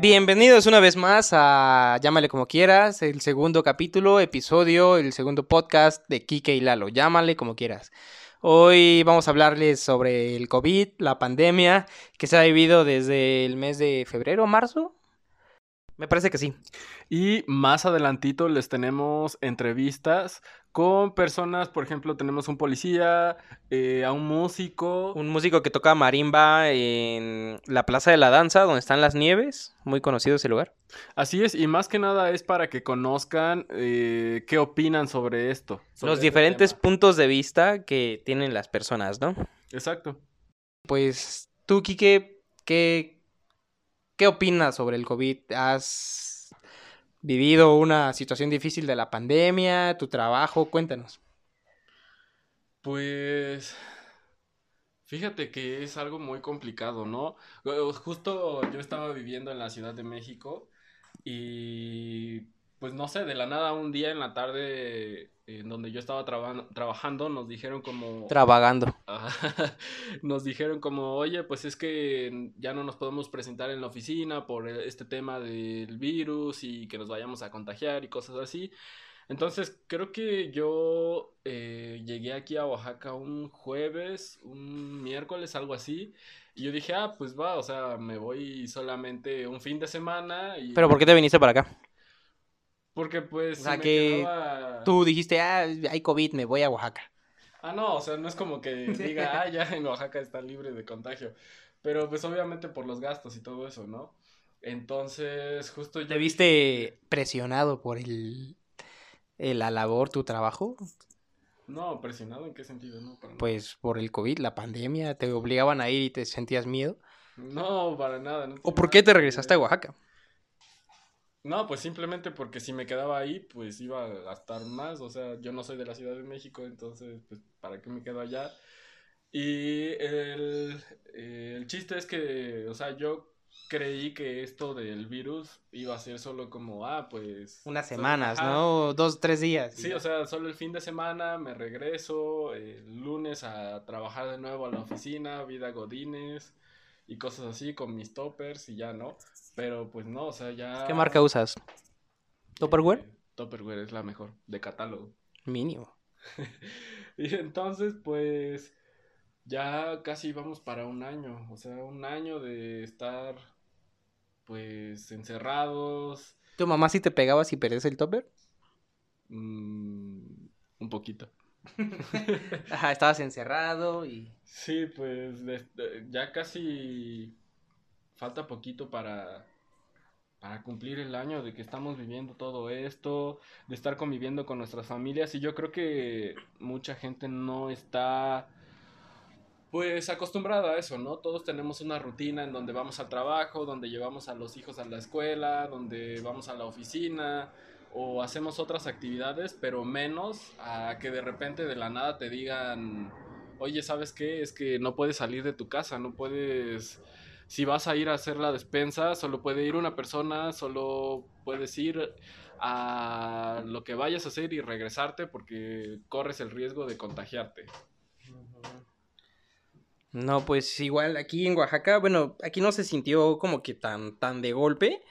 Bienvenidos una vez más a Llámale como quieras, el segundo capítulo, episodio, el segundo podcast de Kike y Lalo. Llámale como quieras. Hoy vamos a hablarles sobre el COVID, la pandemia que se ha vivido desde el mes de febrero, marzo. Me parece que sí. Y más adelantito les tenemos entrevistas con personas, por ejemplo, tenemos un policía, eh, a un músico. Un músico que toca marimba en la Plaza de la Danza, donde están las nieves, muy conocido ese lugar. Así es, y más que nada es para que conozcan eh, qué opinan sobre esto. sobre Los este diferentes tema. puntos de vista que tienen las personas, ¿no? Exacto. Pues tú, Quique, ¿qué, qué opinas sobre el COVID? ¿Has vivido una situación difícil de la pandemia, tu trabajo? Cuéntanos. Pues fíjate que es algo muy complicado, ¿no? Justo yo estaba viviendo en la Ciudad de México y pues no sé, de la nada un día en la tarde en donde yo estaba traba- trabajando nos dijeron como... Trabajando. Ajá. Nos dijeron como, oye, pues es que ya no nos podemos presentar en la oficina por e- este tema del virus y que nos vayamos a contagiar y cosas así. Entonces, creo que yo eh, llegué aquí a Oaxaca un jueves, un miércoles, algo así. Y yo dije, ah, pues va, o sea, me voy solamente un fin de semana y... ¿Pero por qué te viniste para acá? Porque pues O sea, me que quedaba- Tú dijiste, ah, hay COVID, me voy a Oaxaca. Ah, no, o sea, no es como que diga, ah, ya en Oaxaca está libre de contagio. Pero pues obviamente por los gastos y todo eso, ¿no? Entonces, justo yo... ¿Te viste presionado por el, el- la labor, tu trabajo? No, presionado en qué sentido, no, para nada. Pues por el COVID, la pandemia, te obligaban a ir y te sentías miedo. No, para nada. no ¿O por qué te regresaste a. Oaxaca? No, pues simplemente porque si me quedaba ahí, pues iba a gastar más. O sea, yo no soy de la Ciudad de México, entonces, pues, ¿para qué me quedo allá? Y el, el chiste es que, o sea, yo creí que esto del virus iba a ser solo como, ah, pues... Unas solo- semanas, ajá. ¿no? Dos, tres días. Sí, o sea, solo el fin de semana me regreso el lunes a trabajar de nuevo a la oficina, vida godines y cosas así con mis toppers y ya, ¿no? Pero pues no, o sea, ya... ¿Qué marca usas? Eh, Tupperware es la mejor, de catálogo. Mínimo. Y entonces, pues, ya casi vamos para un año, o sea, un año de estar, pues, encerrados, ¿Tu mamá sí te pegaba si perdías el topper? mm, un poquito. Ajá, estabas encerrado y... Sí, pues ya casi falta poquito para, para cumplir el año de que estamos viviendo todo esto, de estar conviviendo con nuestras familias y yo creo que mucha gente no está pues acostumbrada a eso, ¿no? Todos tenemos una rutina en donde vamos al trabajo, donde llevamos a los hijos a la escuela, donde vamos a la oficina o hacemos otras actividades, pero menos a que de repente de la nada te digan, oye, ¿sabes qué? Es que no puedes salir de tu casa, no puedes, si vas a ir a hacer la despensa, solo puede ir una persona, solo puedes ir a lo que vayas a hacer y regresarte porque corres el riesgo de contagiarte. No, pues igual aquí en Oaxaca, bueno, aquí no se sintió como que tan, tan de golpe,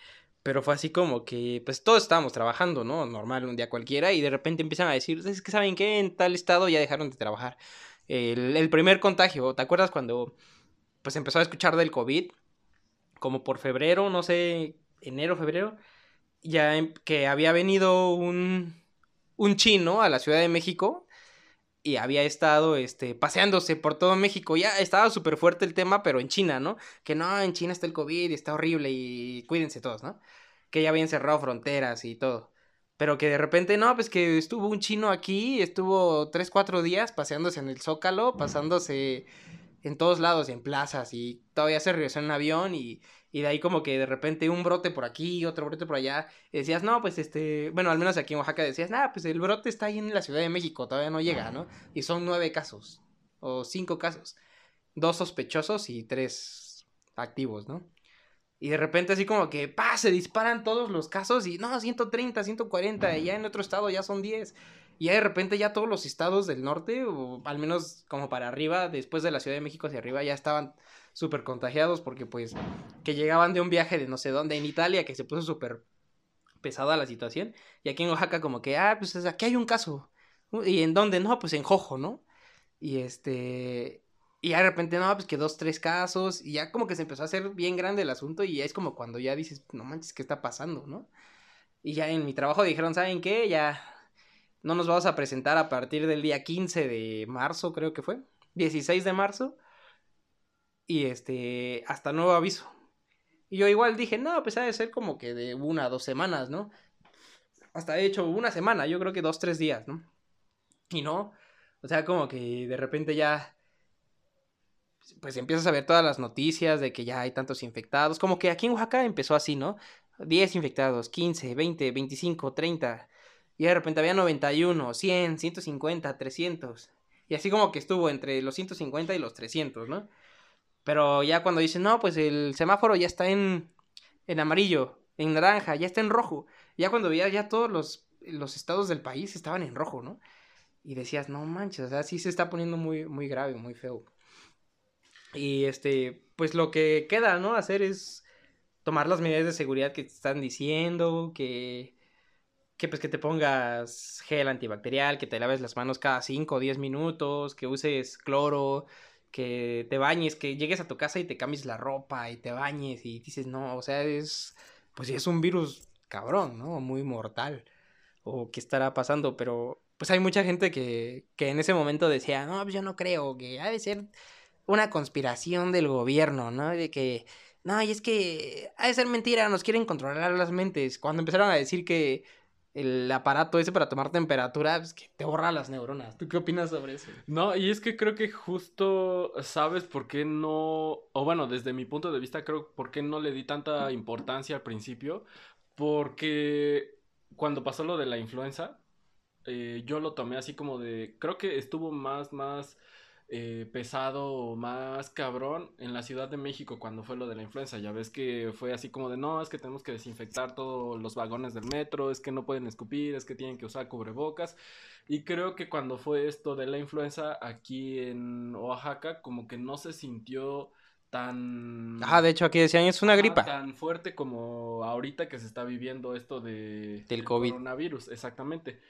pero fue así como que, pues todos estábamos trabajando, ¿no? Normal, un día cualquiera, y de repente empiezan a decir, es que saben qué, en tal estado ya dejaron de trabajar. El, el primer contagio, ¿te acuerdas cuando pues empezó a escuchar del COVID? Como por febrero, no sé, enero, febrero, ya em- que había venido un, un chino a la Ciudad de México y había estado este, paseándose por todo México. Ya estaba súper fuerte el tema, pero en China, ¿no? Que no, en China está el COVID y está horrible y cuídense todos, ¿no? Que ya habían cerrado fronteras y todo. Pero que de repente, no, pues que estuvo un chino aquí, estuvo tres, cuatro días paseándose en el Zócalo, pasándose en todos lados, en plazas, y todavía se regresó en avión y, y de ahí como que de repente un brote por aquí, otro brote por allá, y decías, no, pues este, bueno, al menos aquí en Oaxaca decías, nada, pues el brote está ahí en la Ciudad de México, todavía no llega, ¿no? Y son nueve casos, o cinco casos, dos sospechosos y tres activos, ¿no? Y de repente así como que, pa, se disparan todos los casos y no, 130, 140, y ya en otro estado ya son 10. Y de repente ya todos los estados del norte, o al menos como para arriba, después de la Ciudad de México hacia arriba, ya estaban súper contagiados porque pues que llegaban de un viaje de no sé dónde en Italia, que se puso súper pesada la situación. Y aquí en Oaxaca como que, ah, pues aquí hay un caso. ¿Y en dónde? No, pues en Jojo, ¿no? Y este... Y de repente, no, pues que dos, tres casos, y ya como que se empezó a hacer bien grande el asunto, y ya es como cuando ya dices, no manches, ¿qué está pasando, no? Y ya en mi trabajo dijeron, ¿saben qué? Ya no nos vamos a presentar a partir del día 15 de marzo, creo que fue, 16 de marzo, y este, hasta nuevo aviso. Y yo igual dije, no, pues ha de ser como que de una, dos semanas, ¿no? Hasta he hecho una semana, yo creo que dos, tres días, ¿no? Y no, o sea, como que de repente ya pues empiezas a ver todas las noticias de que ya hay tantos infectados. Como que aquí en Oaxaca empezó así, ¿no? 10 infectados, 15, 20, 25, 30. Y de repente había 91, 100, 150, 300. Y así como que estuvo entre los 150 y los 300, ¿no? Pero ya cuando dicen, no, pues el semáforo ya está en, en amarillo, en naranja, ya está en rojo. Ya cuando veía ya todos los, los estados del país estaban en rojo, ¿no? Y decías, no manches, o sea, sí se está poniendo muy, muy grave, muy feo. Y este, pues lo que queda, ¿no? Hacer es tomar las medidas de seguridad que te están diciendo, que, que pues que te pongas gel antibacterial, que te laves las manos cada 5 o 10 minutos, que uses cloro, que te bañes, que llegues a tu casa y te cambies la ropa y te bañes y dices, no, o sea, es, pues es un virus cabrón, ¿no? Muy mortal. O qué estará pasando, pero pues hay mucha gente que, que en ese momento decía, no, pues yo no creo, que ha de ser una conspiración del gobierno, ¿no? De que, no, y es que ha de ser mentira, nos quieren controlar las mentes. Cuando empezaron a decir que el aparato ese para tomar temperatura, es que te borra las neuronas. ¿Tú qué opinas sobre eso? No, y es que creo que justo sabes por qué no, o bueno, desde mi punto de vista creo por qué no le di tanta importancia al principio, porque cuando pasó lo de la influenza, eh, yo lo tomé así como de, creo que estuvo más, más eh, pesado más cabrón en la Ciudad de México cuando fue lo de la influenza. Ya ves que fue así como de no, es que tenemos que desinfectar todos los vagones del metro, es que no pueden escupir, es que tienen que usar cubrebocas. Y creo que cuando fue esto de la influenza aquí en Oaxaca, como que no se sintió tan... Ah, de hecho aquí decían es una gripa. Tan fuerte como ahorita que se está viviendo esto de... Del COVID. Coronavirus, exactamente.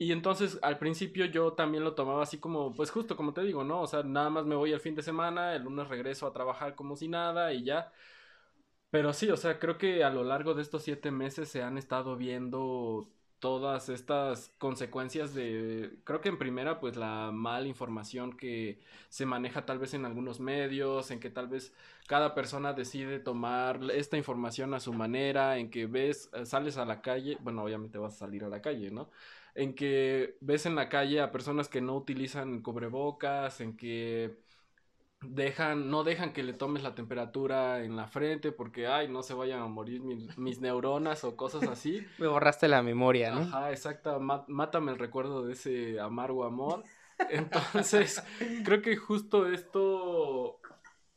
Y entonces al principio yo también lo tomaba así como, pues justo como te digo, ¿no? O sea, nada más me voy el fin de semana, el lunes regreso a trabajar como si nada y ya. Pero sí, o sea, creo que a lo largo de estos siete meses se han estado viendo todas estas consecuencias de, creo que en primera, pues la mala información que se maneja tal vez en algunos medios, en que tal vez cada persona decide tomar esta información a su manera, en que ves, sales a la calle, bueno, obviamente vas a salir a la calle, ¿no? En que ves en la calle a personas que no utilizan cubrebocas, en que dejan, no dejan que le tomes la temperatura en la frente porque, ay, no se vayan a morir mis, neuronas o cosas así. Me borraste la memoria, ¿no? Ajá, exacto, mátame el recuerdo de ese amargo amor. Entonces, creo que justo esto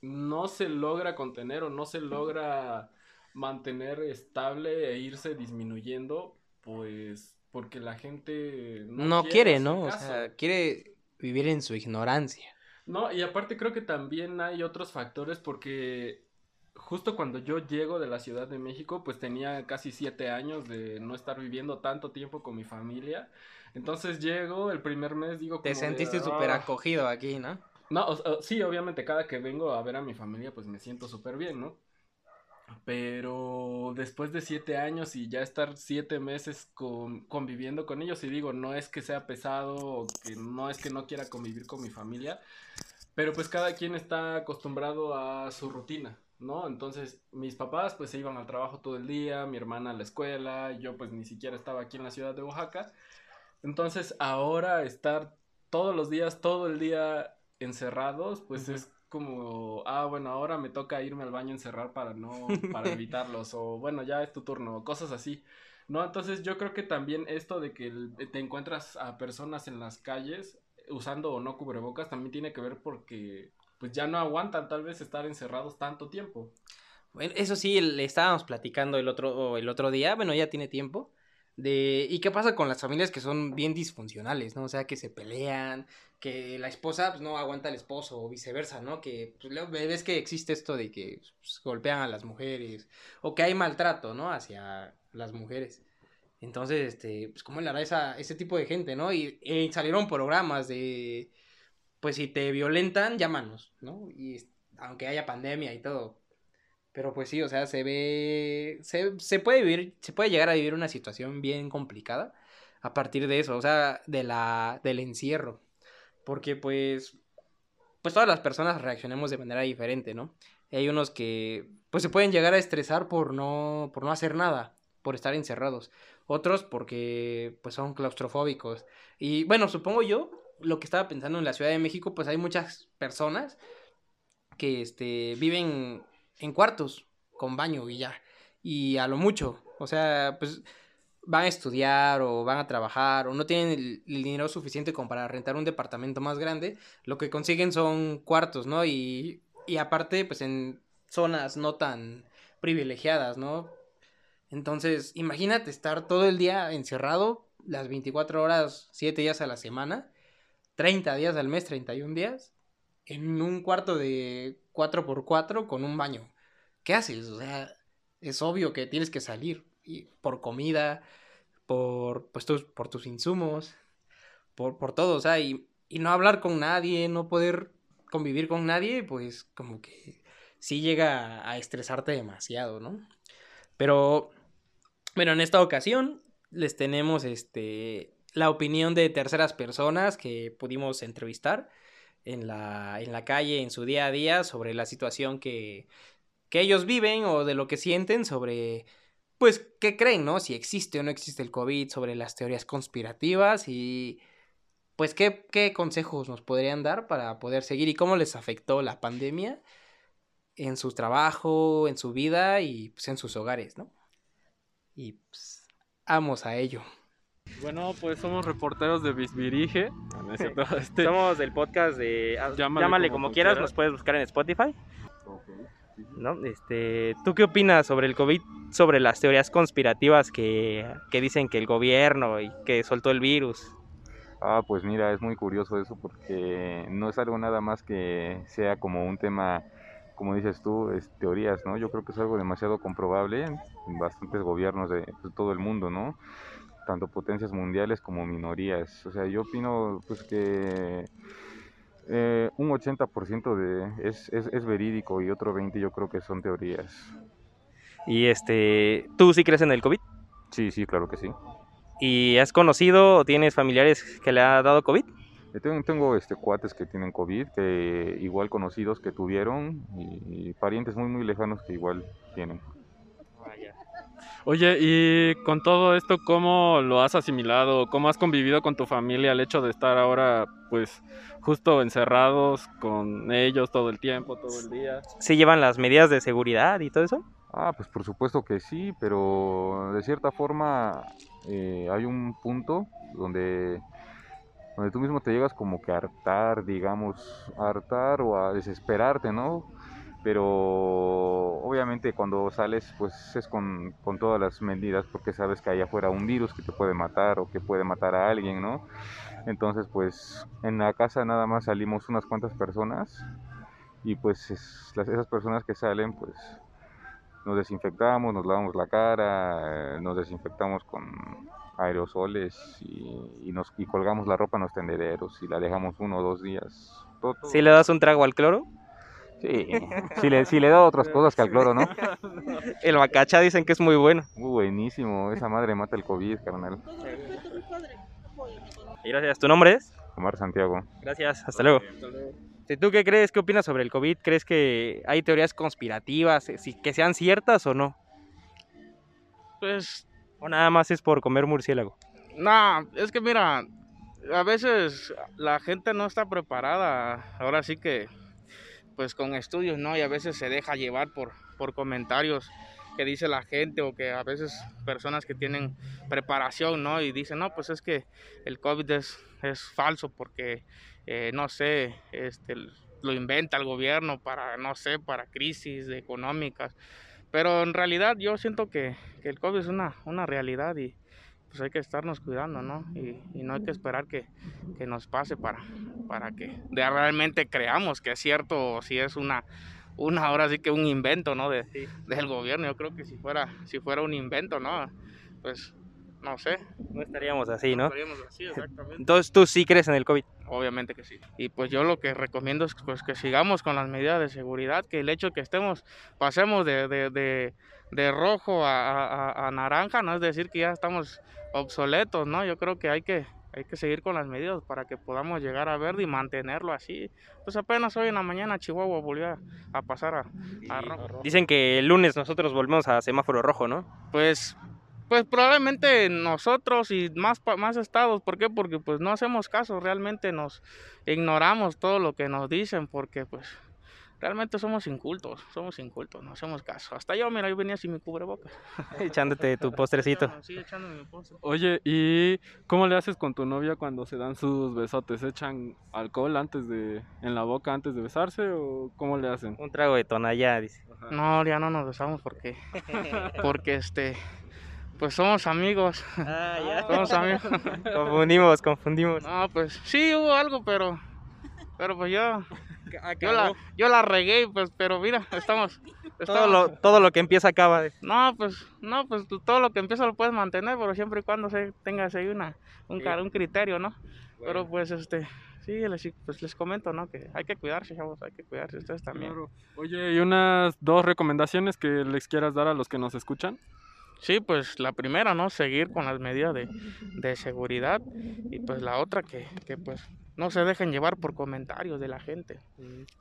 no se logra contener o no se logra mantener estable e irse disminuyendo, pues porque la gente no, quiere, ¿no? O sea, quiere vivir en su ignorancia. No, y aparte creo que también hay otros factores porque justo cuando yo llego de la Ciudad de México, pues tenía casi siete años de no estar viviendo tanto tiempo con mi familia. Entonces llego, el primer mes digo... Te sentiste súper ah". acogido aquí, ¿no? No, sí, obviamente cada que vengo a ver a mi familia, pues me siento súper bien, ¿no? Pero después de siete años y ya estar siete meses con, conviviendo con ellos, y digo, no es que sea pesado o que no es que no quiera convivir con mi familia, pero pues cada quien está acostumbrado a su rutina, ¿no? Entonces mis papás pues se iban al trabajo todo el día, mi hermana a la escuela, yo pues ni siquiera estaba aquí en la ciudad de Oaxaca. Entonces ahora estar todos los días, todo el día encerrados, pues es como, ah, bueno, ahora me toca irme al baño a encerrar para no, para evitarlos, o bueno, ya es tu turno, cosas así. No, entonces yo creo que también esto de que te encuentras a personas en las calles usando o no cubrebocas también tiene que ver porque pues ya no aguantan tal vez estar encerrados tanto tiempo. Bueno, eso sí, le estábamos platicando el otro, el otro día, bueno, ya tiene tiempo, de... ¿Y qué pasa con las familias que son bien disfuncionales, ¿no? O sea, que se pelean, que la esposa pues, no aguanta al esposo o viceversa, ¿no? Que pues, ves que existe esto de que pues, golpean a las mujeres o que hay maltrato, ¿no? Hacia las mujeres. Entonces, este, pues, ¿cómo le hará esa, ese tipo de gente, ¿no? Y, y salieron programas de, pues, si te violentan, llámanos, ¿no? Y aunque haya pandemia y todo, pero pues sí, o sea, se ve, se, se, puede vivir, se puede llegar a vivir una situación bien complicada a partir de eso, o sea, de la, del encierro. Porque pues, pues todas las personas reaccionemos de manera diferente, ¿no? Hay unos que, pues se pueden llegar a estresar por no, por no hacer nada, por estar encerrados. Otros porque, pues son claustrofóbicos. Y bueno, supongo yo, lo que estaba pensando en la Ciudad de México, pues hay muchas personas que, este, viven en cuartos con baño y ya. Y a lo mucho. O sea, pues van a estudiar o van a trabajar o no tienen el, dinero suficiente como para rentar un departamento más grande, lo que consiguen son cuartos, ¿no? Y, y aparte, pues en zonas no tan privilegiadas, ¿no? Entonces, imagínate estar todo el día encerrado, las 24 horas, 7 días a la semana, 30 días al mes, 31 días, en un cuarto de 4x4 con un baño. ¿Qué haces? O sea, es obvio que tienes que salir y por comida, por, pues, tus, por tus insumos, por, por todo, o sea, y, y no hablar con nadie, no poder convivir con nadie, pues como que sí llega a estresarte demasiado, ¿no? Pero, bueno, en esta ocasión les tenemos este, la opinión de terceras personas que pudimos entrevistar en la, en la calle, en su día a día, sobre la situación que, que ellos viven o de lo que sienten sobre, pues, qué creen, ¿no? Si existe o no existe el COVID, sobre las teorías conspirativas y, pues, qué, qué consejos nos podrían dar para poder seguir y cómo les afectó la pandemia en su trabajo, en su vida y, pues, en sus hogares, ¿no? Y, pues, vamos a ello. Bueno, pues somos reporteros de Bisbirige. Este, somos del podcast de ah, Llámale, como, quieras, nos puedes buscar en Spotify. ¿No? Este, ¿Tú qué opinas sobre el COVID, sobre las teorías conspirativas que, que dicen que el gobierno y que soltó el virus? Ah, pues mira, es muy curioso eso porque no es algo nada más que sea como un tema, como dices tú, es teorías, ¿no? Yo creo que es algo demasiado comprobable en bastantes gobiernos de, de todo el mundo, ¿no? Tanto potencias mundiales como minorías. O sea, yo opino pues que eh, un 80% de, es, es, es, verídico y otro 20% yo creo que son teorías. ¿Y este, tú sí crees en el COVID? Sí, sí, claro que sí. ¿Y has conocido o tienes familiares que le ha dado COVID? Eh, tengo, tengo este, cuates que tienen COVID, que igual conocidos que tuvieron y, y parientes muy muy lejanos que igual tienen. Oye, y con todo esto, ¿cómo lo has asimilado? ¿Cómo has convivido con tu familia el hecho de estar ahora, pues, justo encerrados con ellos todo el tiempo, todo el día? ¿Se llevan las medidas de seguridad y todo eso? Ah, pues por supuesto que sí, pero de cierta forma eh, hay un punto donde, donde tú mismo te llegas como que a hartar, digamos, a hartar o a desesperarte, ¿no? Pero obviamente cuando sales pues es con, con, todas las medidas porque sabes que hay afuera un virus que te puede matar o que puede matar a alguien, ¿no? Entonces pues en la casa nada más salimos unas cuantas personas y pues las, esas personas que salen pues nos desinfectamos, nos lavamos la cara, nos desinfectamos con aerosoles y, y nos, y colgamos la ropa en los tendederos y la dejamos uno o dos días. ¿Si le das un trago al cloro? Sí, si le, si le da otras cosas que al cloro, ¿no? El bacacha dicen que es muy bueno. Muy buenísimo, esa madre mata el COVID, carnal. Y gracias, ¿tu nombre es? Omar Santiago. Gracias, hasta luego. ¿Tú qué crees? ¿Qué opinas sobre el COVID? ¿Crees que hay teorías conspirativas, eh, que sean ciertas o no? Pues... ¿O nada más es por comer murciélago? No, es que mira, a veces la gente no está preparada. Ahora sí que pues con estudios, ¿no? Y a veces se deja llevar por, por comentarios que dice la gente o que a veces personas que tienen preparación, ¿no? Y dicen, no, pues es que el COVID es, es falso porque, eh, no sé, este, lo inventa el gobierno para, no sé, para crisis económicas. Pero en realidad yo siento que, que el COVID es una, una realidad y pues hay que estarnos cuidando, ¿no? Y, y no hay que esperar que, que, nos pase para, para que realmente creamos que es cierto o si es una, una ahora sí que un invento, ¿no? De, del gobierno. Yo creo que si fuera, si fuera un invento, ¿no? Pues no sé. No estaríamos así, ¿no? No estaríamos así, exactamente. Entonces tú sí crees en el COVID. Obviamente que sí. Y pues yo lo que recomiendo es pues, que sigamos con las medidas de seguridad, que el hecho de que estemos, pasemos de, de, de, de rojo a, a, a, naranja, no es decir que ya estamos obsoletos, ¿no? Yo creo que hay que, hay que seguir con las medidas para que podamos llegar a verde y mantenerlo así. Pues apenas hoy en la mañana Chihuahua volvió a, pasar a, a rojo. Dicen que el lunes nosotros volvemos a semáforo rojo, ¿no? Pues pues probablemente nosotros y más, más estados, ¿por qué? Porque pues no hacemos caso, realmente nos ignoramos todo lo que nos dicen, porque pues realmente somos incultos, somos incultos, no hacemos caso. Hasta yo, mira, yo venía sin mi cubrebocas. Echándote tu postrecito. Sí, echándome mi postre. Oye, ¿y cómo le haces con tu novia cuando se dan sus besotes? ¿Echan alcohol antes de, en la boca antes de besarse o cómo le hacen? Un trago de tonalla, dice. Ajá. No, ya no nos besamos porque, porque este pues somos amigos. Ah, ya. Somos amigos. confundimos, confundimos. No, pues sí hubo algo, pero pero pues yo yo la, yo la regué, pues, pero mira, estamos, estamos... Todo, lo, todo lo que empieza acaba. De... No, pues, no, pues todo lo que empieza lo puedes mantener, pero siempre y cuando se tengas ahí una, un, sí. un criterio, ¿no? Bueno. Pero pues, este, sí, les, pues les comento, ¿no? Que hay que cuidarse, chavos, hay que cuidarse ustedes también. Claro. Oye, ¿y unas dos recomendaciones que les quieras dar a los que nos escuchan? Sí, pues la primera, ¿no? Seguir con las medidas de, de seguridad y pues la otra que, que, pues no se dejen llevar por comentarios de la gente.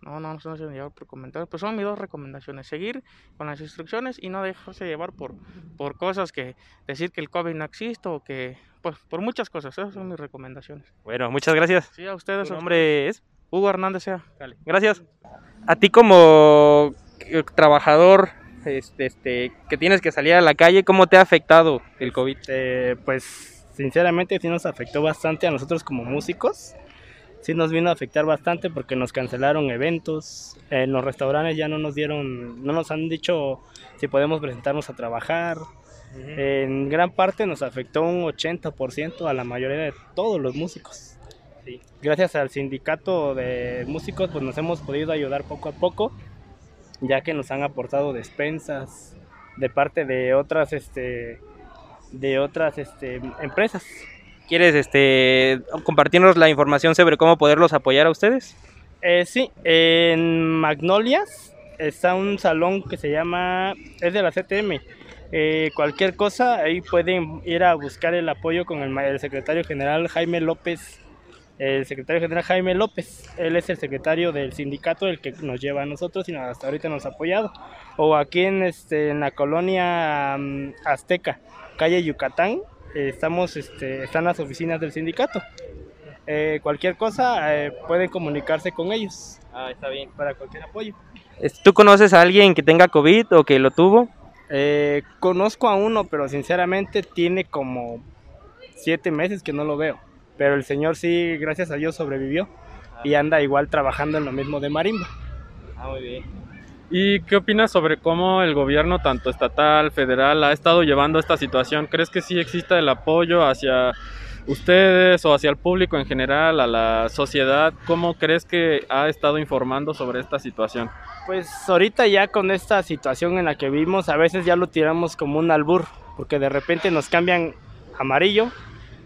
No, no, no se dejen llevar por comentarios. Pues son mis dos recomendaciones. Seguir con las instrucciones y no dejarse llevar por, por cosas que decir que el COVID no existe o que, pues por muchas cosas. Esas son mis recomendaciones. Bueno, muchas gracias. Sí, a ustedes. ¿Tu nombre es? Hugo Hernández sea. Dale. Gracias. A ti como trabajador este, este, que tienes que salir a la calle, ¿cómo te ha afectado el COVID? Eh, pues sinceramente sí nos afectó bastante a nosotros como músicos. Sí nos vino a afectar bastante porque nos cancelaron eventos, en los restaurantes ya no nos dieron, no nos han dicho si podemos presentarnos a trabajar. Uh -huh. En gran parte nos afectó un 80% a la mayoría de todos los músicos. Sí. Gracias al sindicato de músicos pues nos hemos podido ayudar poco a poco ya que nos han aportado despensas de parte de otras este de otras este empresas. ¿Quieres este compartirnos la información sobre cómo poderlos apoyar a ustedes? Eh, sí, en Magnolias está un salón que se llama es de la CTM. Eh, cualquier cosa ahí pueden ir a buscar el apoyo con el, secretario general Jaime López el secretario general Jaime López. Él es el secretario del sindicato, el que nos lleva a nosotros y hasta ahorita nos ha apoyado. O aquí en, este, en la colonia um, Azteca, calle Yucatán, estamos, este, están las oficinas del sindicato. Eh, cualquier cosa eh, pueden comunicarse con ellos. Ah, está bien. Para cualquier apoyo. ¿Tú conoces a alguien que tenga COVID o que lo tuvo? Eh, conozco a uno, pero sinceramente tiene como siete meses que no lo veo pero el señor sí, gracias a Dios, sobrevivió ah. y anda igual trabajando en lo mismo de marimba. Ah, muy bien. ¿Y qué opinas sobre cómo el gobierno, tanto estatal, federal, ha estado llevando esta situación? ¿Crees que sí exista el apoyo hacia ustedes o hacia el público en general, a la sociedad? ¿Cómo crees que ha estado informando sobre esta situación? Pues ahorita ya con esta situación en la que vimos, a veces ya lo tiramos como un albur, porque de repente nos cambian amarillo,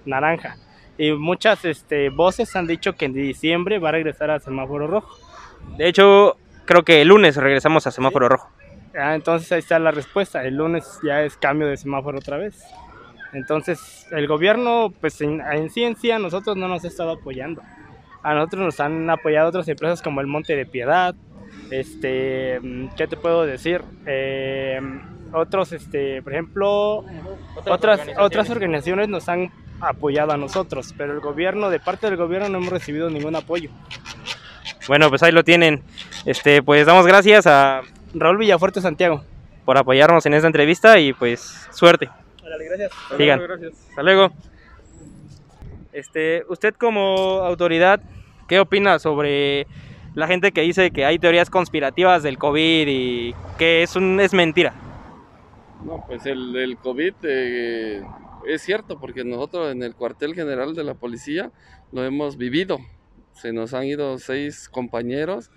naranja y muchas este, voces han dicho que en diciembre va a regresar a semáforo rojo. De hecho, creo que el lunes regresamos a semáforo ¿Sí? rojo. Ah, entonces ahí está la respuesta. El lunes ya es cambio de semáforo otra vez. Entonces el gobierno, pues en, en ciencia, nosotros no nos ha estado apoyando. A nosotros nos han apoyado otras empresas como el Monte de Piedad. Este, ¿qué te puedo decir? Eh, otros, este, por ejemplo, otras, otras organizaciones. otras organizaciones nos han apoyado a nosotros, pero el gobierno, de parte del gobierno no hemos recibido ningún apoyo. Bueno, pues ahí lo tienen. Este, pues damos gracias a Raúl Villafuerte Santiago por apoyarnos en esta entrevista y pues suerte. Dale, gracias. Sigan. Hasta luego. Este, usted como autoridad, ¿qué opina sobre la gente que dice que hay teorías conspirativas del COVID y que es, un, es mentira. No, pues el, el COVID eh, es cierto, porque nosotros en el cuartel general de la policía lo hemos vivido. Se nos han ido seis compañeros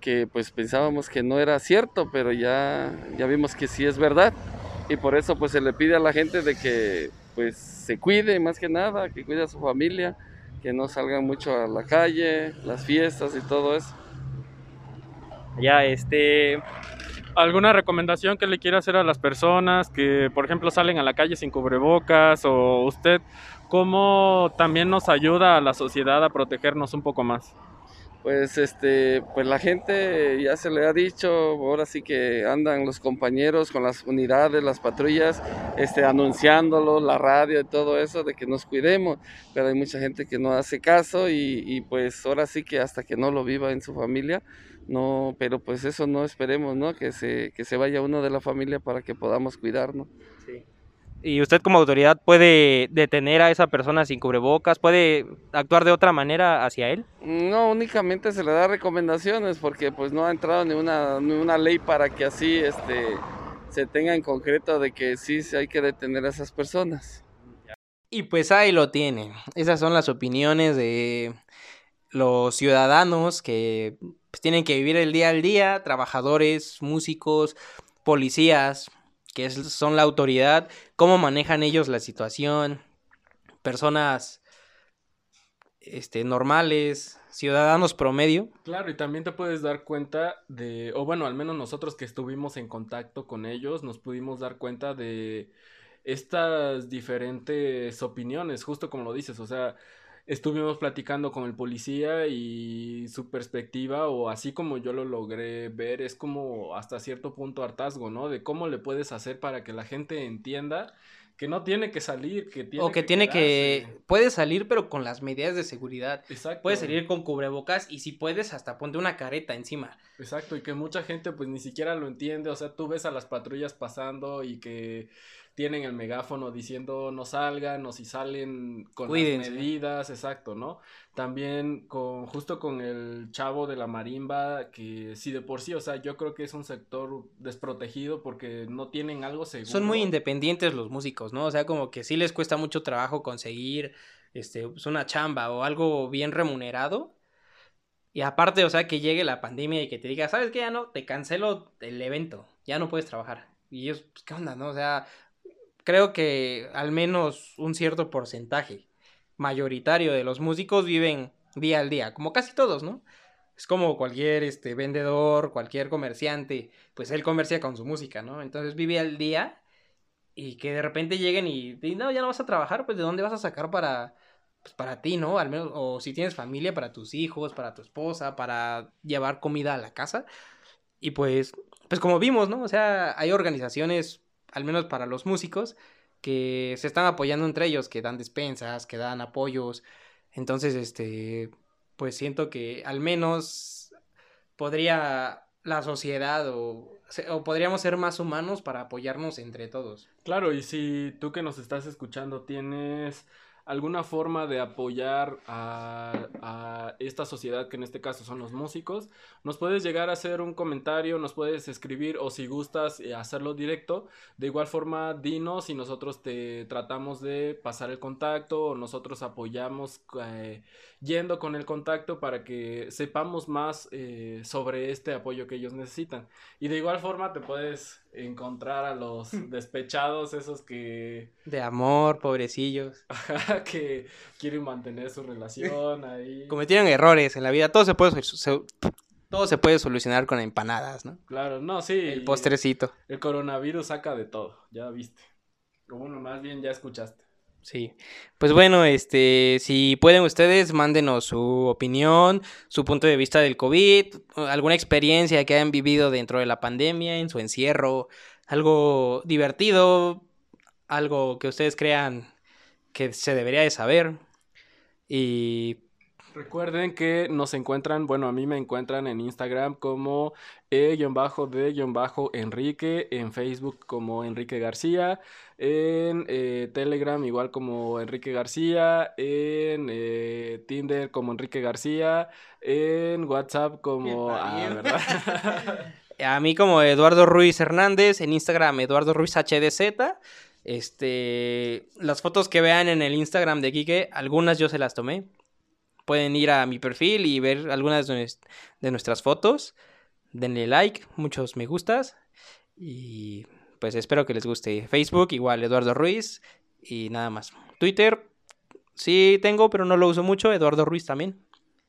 que pues pensábamos que no era cierto, pero ya, ya vimos que sí es verdad. Y por eso pues se le pide a la gente de que pues se cuide más que nada, que cuide a su familia, que no salgan mucho a la calle, las fiestas y todo eso. Ya, este, ¿Alguna recomendación que le quiera hacer a las personas que, por ejemplo, salen a la calle sin cubrebocas o usted, cómo también nos ayuda a la sociedad a protegernos un poco más? Pues este, pues la gente ya se le ha dicho, ahora sí que andan los compañeros con las unidades, las patrullas, este, anunciándolo, la radio y todo eso, de que nos cuidemos, pero hay mucha gente que no hace caso y, y pues ahora sí que hasta que no lo viva en su familia, no, pero pues eso no esperemos, ¿no? Que se, que se vaya uno de la familia para que podamos cuidarnos. Sí. ¿Y usted como autoridad puede detener a esa persona sin cubrebocas? ¿Puede actuar de otra manera hacia él? No, únicamente se le da recomendaciones porque pues no ha entrado ni una, ni una ley para que así este, se tenga en concreto de que sí hay que detener a esas personas. Y pues ahí lo tienen. Esas son las opiniones de los ciudadanos que pues, tienen que vivir el día al día, trabajadores, músicos, policías, que son la autoridad, cómo manejan ellos la situación, personas este, normales, ciudadanos promedio. Claro, y también te puedes dar cuenta de, o bueno, al menos nosotros que estuvimos en contacto con ellos, nos pudimos dar cuenta de estas diferentes opiniones, justo como lo dices, o sea, estuvimos platicando con el policía y su perspectiva, o así como yo lo logré ver, es como hasta cierto punto hartazgo, ¿no? De cómo le puedes hacer para que la gente entienda que no tiene que salir, que tiene o que, tiene que puede salir pero con las medidas de seguridad. Exacto. Puedes salir con cubrebocas y si puedes hasta ponte una careta encima. Exacto, y que mucha gente pues ni siquiera lo entiende, o sea, tú ves a las patrullas pasando y que tienen el megáfono diciendo no salgan o si salen con las medidas, exacto, ¿no? También con justo con el chavo de la marimba que sí de por sí, o sea, yo creo que es un sector desprotegido porque no tienen algo seguro. Son muy independientes los músicos, ¿no? O sea, como que sí les cuesta mucho trabajo conseguir este pues una chamba o algo bien remunerado. Y aparte, o sea, que llegue la pandemia y que te diga, ¿sabes qué? Ya no, te cancelo el evento, ya no puedes trabajar. Y ellos, pues, ¿qué onda, no? O sea, creo que al menos un cierto porcentaje mayoritario de los músicos viven día al día, como casi todos, ¿no? Es como cualquier este, vendedor, cualquier comerciante, pues él comercia con su música, ¿no? Entonces vive al día y que de repente lleguen y, y no, ya no vas a trabajar, pues de dónde vas a sacar para, pues para ti, ¿no? Al menos, o si tienes familia, para tus hijos, para tu esposa, para llevar comida a la casa. Y pues, pues como vimos, ¿no? O sea, hay organizaciones al menos para los músicos, que se están apoyando entre ellos, que dan despensas, que dan apoyos. Entonces, este, pues siento que al menos podría la sociedad o, o, podríamos ser más humanos para apoyarnos entre todos. Claro, y si tú que nos estás escuchando tienes alguna forma de apoyar a, esta sociedad que en este caso son los músicos, nos puedes llegar a hacer un comentario, nos puedes escribir o si gustas eh, hacerlo directo, de igual forma dinos y nosotros te tratamos de pasar el contacto o nosotros apoyamos eh, yendo con el contacto para que sepamos más eh, sobre este apoyo que ellos necesitan. Y de igual forma te puedes encontrar a los despechados, esos que... De amor, pobrecillos. que quieren mantener su relación ahí. Cometieron errores en la vida, todo se puede, todo se puede solucionar con empanadas, ¿no? Claro, no, sí. El postrecito. El coronavirus saca de todo, ya viste. O bueno, más bien ya escuchaste. Sí, pues bueno, este, si pueden ustedes, mándenos su opinión, su punto de vista del COVID, alguna experiencia que hayan vivido dentro de la pandemia, en su encierro, algo divertido, algo que ustedes crean que se debería de saber. Y Recuerden que nos encuentran, bueno, a mí me encuentran en Instagram como e-de-enrique, en Facebook como Enrique García, en eh, Telegram igual como Enrique García, en eh, Tinder como Enrique García, en WhatsApp como... Ah, ¿verdad? A mí como Eduardo Ruiz Hernández, en Instagram Eduardo Ruiz HDZ. Este, las fotos que vean en el Instagram de Quique, algunas yo se las tomé. Pueden ir a mi perfil y ver algunas de nuestras fotos. Denle like, muchos me gustas. Y pues espero que les guste. Facebook, igual Eduardo Ruiz. Y nada más. Twitter, sí tengo, pero no lo uso mucho. Eduardo Ruiz también.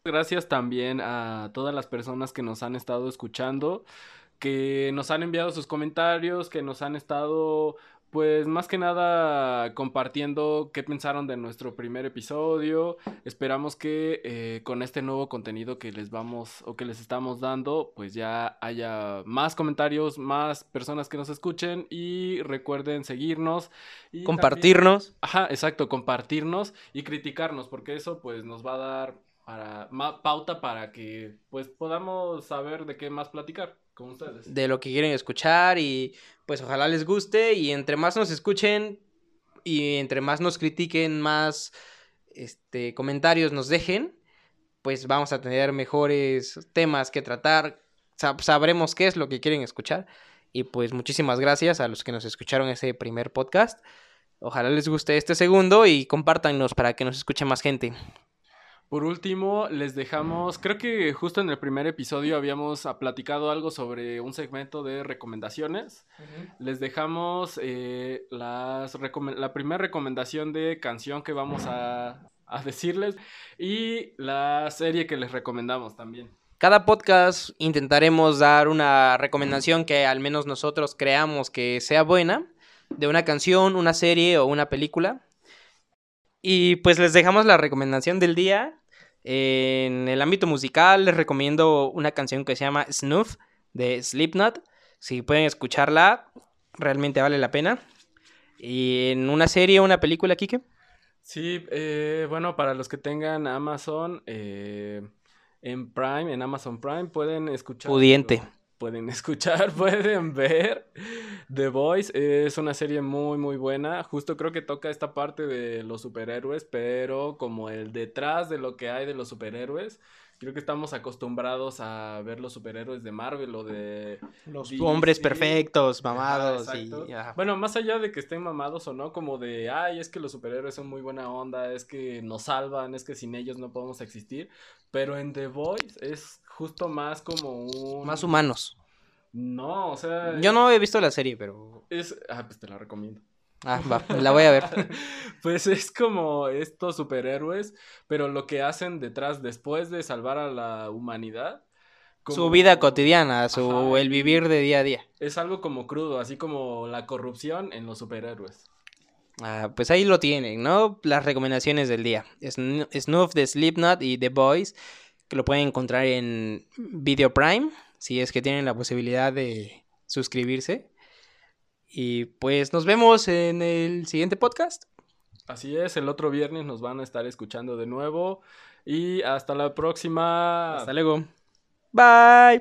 Gracias también a todas las personas que nos han estado escuchando, que nos han enviado sus comentarios, que nos han estado, pues más que nada compartiendo qué pensaron de nuestro primer episodio. Esperamos que eh, con este nuevo contenido que les vamos o que les estamos dando, pues ya haya más comentarios, más personas que nos escuchen y recuerden seguirnos y también- Compartirnos. Ajá, exacto, compartirnos y criticarnos, porque eso pues nos va a dar para ma- pauta para que pues podamos saber de qué más platicar de lo que quieren escuchar y pues ojalá les guste y entre más nos escuchen y entre más nos critiquen, más este comentarios nos dejen, pues vamos a tener mejores temas que tratar, sab- sabremos qué es lo que quieren escuchar y pues muchísimas gracias a los que nos escucharon ese primer podcast. Ojalá les guste este segundo y compártanos para que nos escuche más gente. Por último, les dejamos, creo que justo en el primer episodio habíamos platicado algo sobre un segmento de recomendaciones. Les dejamos eh, las recome- la primera recomendación de canción que vamos a, a decirles y la serie que les recomendamos también. Cada podcast intentaremos dar una recomendación que al menos nosotros creamos que sea buena, de una canción, una serie o una película. Y pues les dejamos la recomendación del día. En el ámbito musical les recomiendo una canción que se llama Snuff de Slipknot. Si pueden escucharla, realmente vale la pena. Y en una serie o una película, Kike. Sí, eh, bueno, para los que tengan Amazon eh, en Prime, en Amazon Prime, pueden escuchar. Pudiente. Pueden escuchar, pueden ver. The Voice es una serie muy, muy buena. Justo creo que toca esta parte de los superhéroes, pero como el detrás de lo que hay de los superhéroes. Creo que estamos acostumbrados a ver los superhéroes de Marvel o de Los DC. hombres perfectos, mamados. y. Bueno, más allá de que estén mamados o no, como de, ay, es que los superhéroes son muy buena onda, es que nos salvan, es que sin ellos no podemos existir. Pero en The Voice es justo más como un... Más humanos. No, o sea... Yo no he visto la serie, pero. Es... Ah, pues te la recomiendo. Ah, va, la voy a ver. pues es como estos superhéroes, pero lo que hacen detrás después de salvar a la humanidad. Su vida cotidiana, su Ajá, el vivir de día a día. Es algo como crudo, así como la corrupción en los superhéroes. Ah, pues ahí lo tienen, ¿no? Las recomendaciones del día. Snu- Snuff de Slipknot y The Boys, que lo pueden encontrar en Video Prime, si es que tienen la posibilidad de suscribirse. Y pues nos vemos en el siguiente podcast. Así es, el otro viernes nos van a estar escuchando de nuevo. Y hasta la próxima. Hasta luego. Bye.